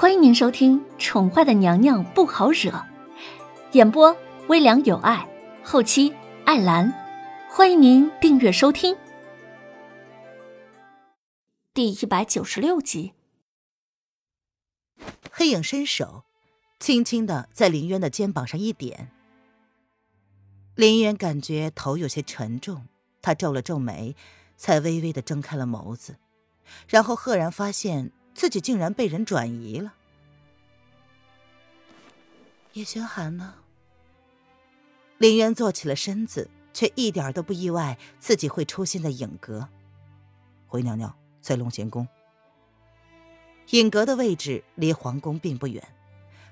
欢迎您收听《宠坏的娘娘不好惹》，演播微凉有爱，后期艾兰。欢迎您订阅收听。第一百九十六集，黑影伸手，轻轻的在林渊的肩膀上一点。林渊感觉头有些沉重，他皱了皱眉，才微微的睁开了眸子，然后赫然发现。自己竟然被人转移了。叶轩寒呢？林渊坐起了身子，却一点都不意外自己会出现在影阁。回娘娘在龙贤宫。影阁的位置离皇宫并不远，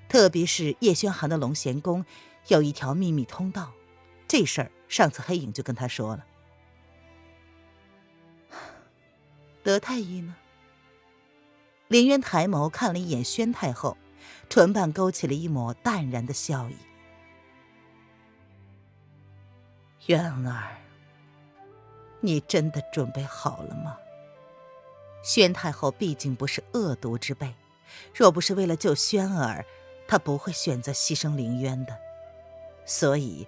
特别是叶轩寒的龙贤宫有一条秘密通道。这事儿上次黑影就跟他说了。德太医呢？林渊抬眸看了一眼宣太后，唇瓣勾起了一抹淡然的笑意。渊儿，你真的准备好了吗？宣太后毕竟不是恶毒之辈，若不是为了救轩儿，她不会选择牺牲凌渊的。所以，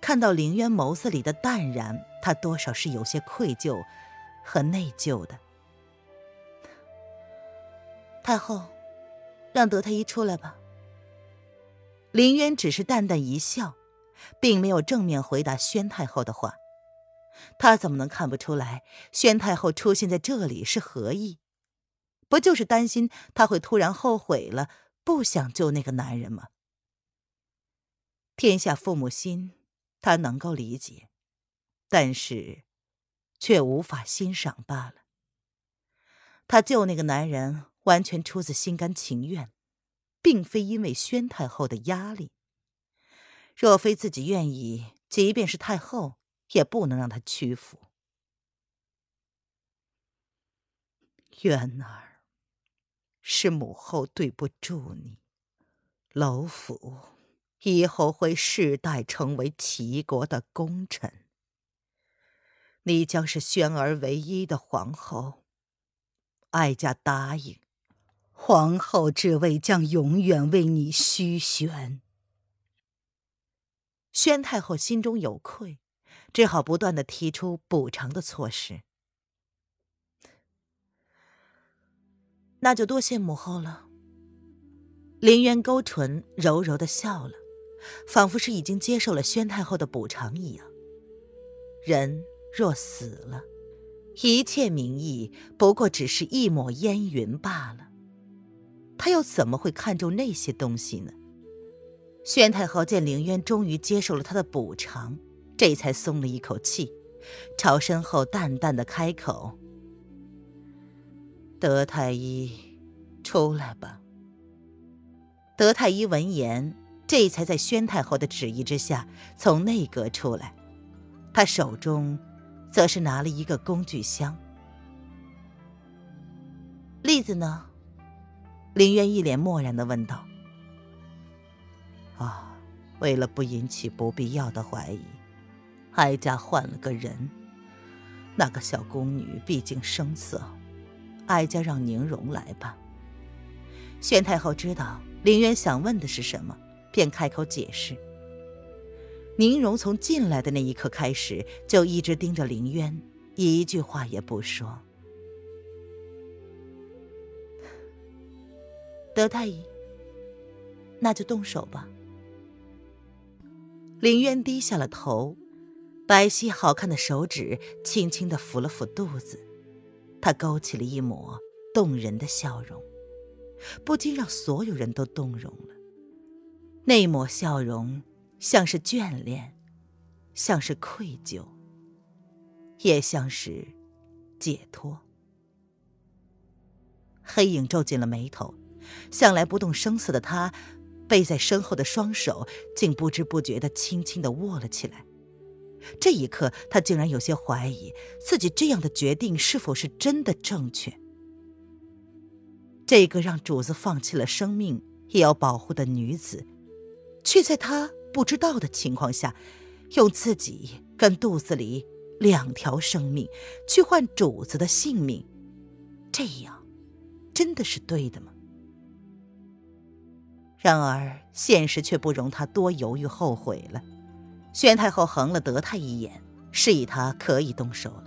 看到凌渊眸子里的淡然，她多少是有些愧疚和内疚的。太后，让德太医出来吧。林渊只是淡淡一笑，并没有正面回答宣太后的话。他怎么能看不出来，宣太后出现在这里是何意？不就是担心他会突然后悔了，不想救那个男人吗？天下父母心，他能够理解，但是，却无法欣赏罢了。他救那个男人。完全出自心甘情愿，并非因为宣太后的压力。若非自己愿意，即便是太后也不能让她屈服。渊儿，是母后对不住你。楼府以后会世代成为齐国的功臣，你将是宣儿唯一的皇后。哀家答应。皇后之位将永远为你虚悬。宣太后心中有愧，只好不断的提出补偿的措施。那就多谢母后了。林渊勾唇，柔柔的笑了，仿佛是已经接受了宣太后的补偿一样。人若死了，一切名义不过只是一抹烟云罢了。他又怎么会看重那些东西呢？宣太后见凌渊终于接受了他的补偿，这才松了一口气，朝身后淡淡的开口：“德太医，出来吧。”德太医闻言，这才在宣太后的旨意之下从内阁出来，他手中则是拿了一个工具箱。栗子呢？林渊一脸漠然的问道：“啊，为了不引起不必要的怀疑，哀家换了个人。那个小宫女毕竟生涩，哀家让宁荣来吧。”宣太后知道林渊想问的是什么，便开口解释：“宁荣从进来的那一刻开始，就一直盯着林渊，一句话也不说。”德太医，那就动手吧。林渊低下了头，白皙好看的手指轻轻的抚了抚肚子，他勾起了一抹动人的笑容，不禁让所有人都动容了。那抹笑容，像是眷恋，像是愧疚，也像是解脱。黑影皱紧了眉头。向来不动声色的他，背在身后的双手竟不知不觉的轻轻的握了起来。这一刻，他竟然有些怀疑自己这样的决定是否是真的正确。这个让主子放弃了生命也要保护的女子，却在他不知道的情况下，用自己跟肚子里两条生命去换主子的性命，这样真的是对的吗？然而现实却不容他多犹豫后悔了。宣太后横了德泰一眼，示意他可以动手了。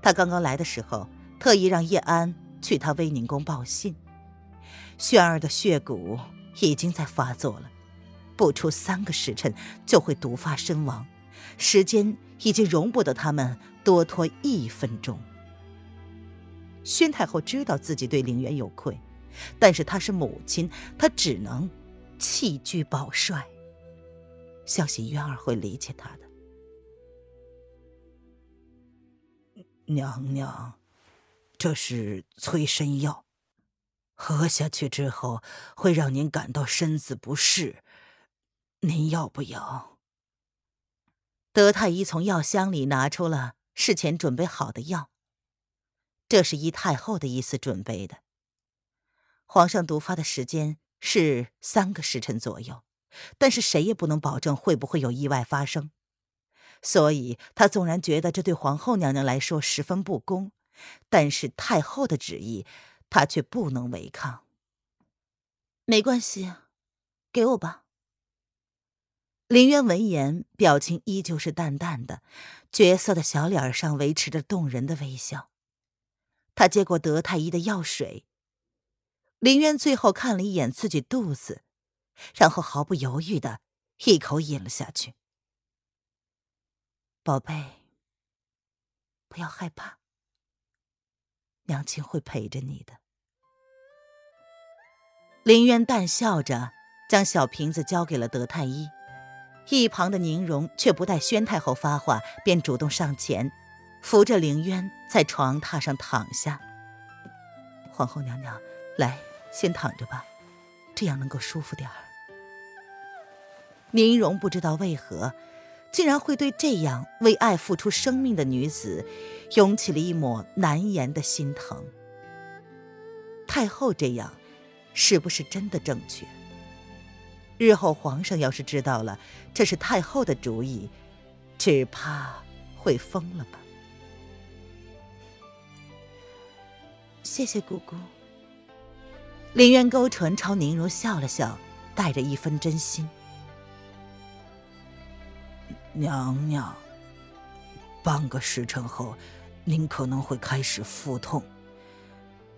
他刚刚来的时候，特意让叶安去他威宁宫报信。轩儿的血蛊已经在发作了，不出三个时辰就会毒发身亡，时间已经容不得他们多拖一分钟。宣太后知道自己对凌渊有愧，但是她是母亲，她只能弃车保帅。相信渊儿会理解她的。娘娘，这是催生药，喝下去之后会让您感到身子不适，您要不要？德太医从药箱里拿出了事前准备好的药。这是依太后的意思准备的。皇上毒发的时间是三个时辰左右，但是谁也不能保证会不会有意外发生。所以，他纵然觉得这对皇后娘娘来说十分不公，但是太后的旨意，他却不能违抗。没关系，给我吧。林渊闻言，表情依旧是淡淡的，绝色的小脸上维持着动人的微笑。他接过德太医的药水，林渊最后看了一眼自己肚子，然后毫不犹豫的一口饮了下去。宝贝，不要害怕，娘亲会陪着你的。林渊淡笑着将小瓶子交给了德太医，一旁的宁荣却不待宣太后发话，便主动上前。扶着凌渊在床榻上躺下。皇后娘娘，来，先躺着吧，这样能够舒服点儿。宁荣不知道为何，竟然会对这样为爱付出生命的女子，涌起了一抹难言的心疼。太后这样，是不是真的正确？日后皇上要是知道了这是太后的主意，只怕会疯了吧。谢谢姑姑。林渊勾唇朝宁荣笑了笑，带着一分真心。娘娘，半个时辰后，您可能会开始腹痛。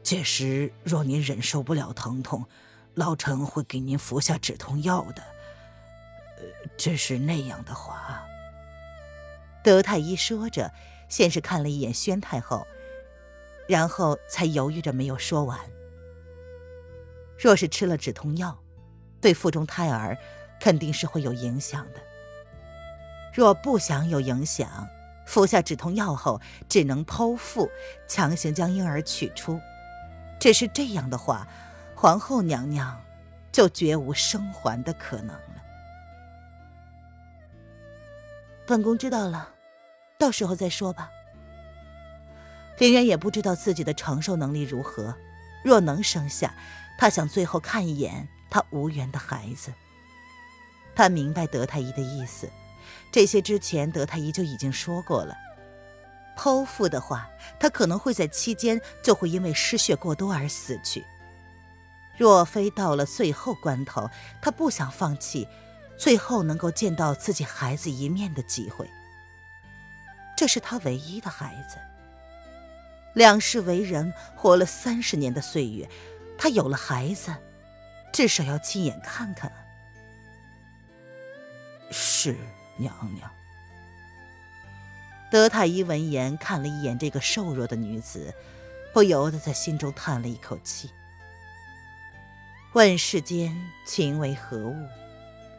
届时若您忍受不了疼痛，老臣会给您服下止痛药的。呃，只是那样的话，德太医说着，先是看了一眼宣太后。然后才犹豫着没有说完。若是吃了止痛药，对腹中胎儿肯定是会有影响的。若不想有影响，服下止痛药后只能剖腹，强行将婴儿取出。只是这样的话，皇后娘娘就绝无生还的可能了。本宫知道了，到时候再说吧。林渊也不知道自己的承受能力如何，若能生下，他想最后看一眼他无缘的孩子。他明白德太医的意思，这些之前德太医就已经说过了。剖腹的话，他可能会在期间就会因为失血过多而死去。若非到了最后关头，他不想放弃最后能够见到自己孩子一面的机会。这是他唯一的孩子。两世为人，活了三十年的岁月，他有了孩子，至少要亲眼看看。是娘娘。德太医闻言看了一眼这个瘦弱的女子，不由得在心中叹了一口气。问世间情为何物，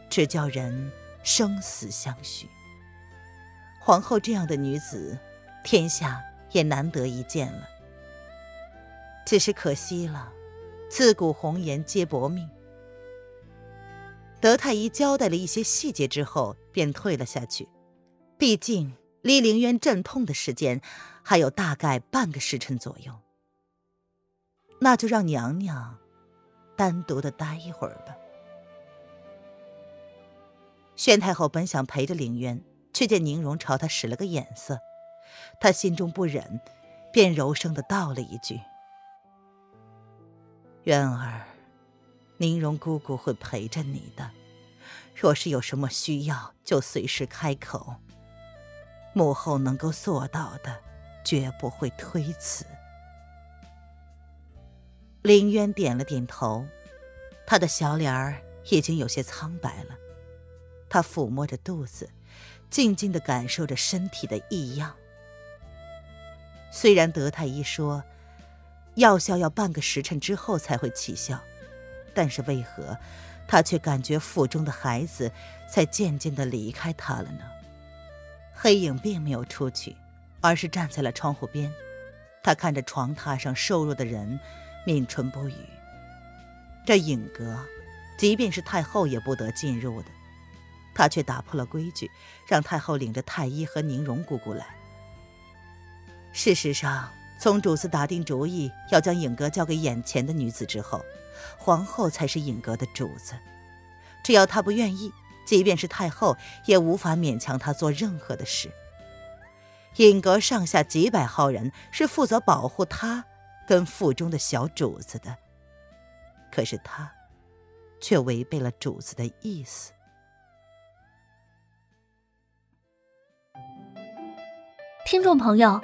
只叫人生死相许。皇后这样的女子，天下。也难得一见了，只是可惜了，自古红颜皆薄命。德太医交代了一些细节之后，便退了下去。毕竟离凌渊阵痛的时间还有大概半个时辰左右，那就让娘娘单独的待一会儿吧。宣太后本想陪着凌渊，却见宁荣朝她使了个眼色。她心中不忍，便柔声的道了一句：“渊儿，宁荣姑姑会陪着你的。若是有什么需要，就随时开口。母后能够做到的，绝不会推辞。林渊点了点头，他的小脸儿已经有些苍白了。他抚摸着肚子，静静的感受着身体的异样。虽然德太医说，药效要半个时辰之后才会起效，但是为何他却感觉腹中的孩子在渐渐的离开他了呢？黑影并没有出去，而是站在了窗户边。他看着床榻上瘦弱的人，抿唇不语。这影阁，即便是太后也不得进入的，他却打破了规矩，让太后领着太医和宁荣姑姑来。事实上，从主子打定主意要将影阁交给眼前的女子之后，皇后才是影阁的主子。只要她不愿意。即便是太后，也无法勉强她做任何的事。尹阁上下几百号人是负责保护她跟腹中的小主子的，可是她却违背了主子的意思。听众朋友，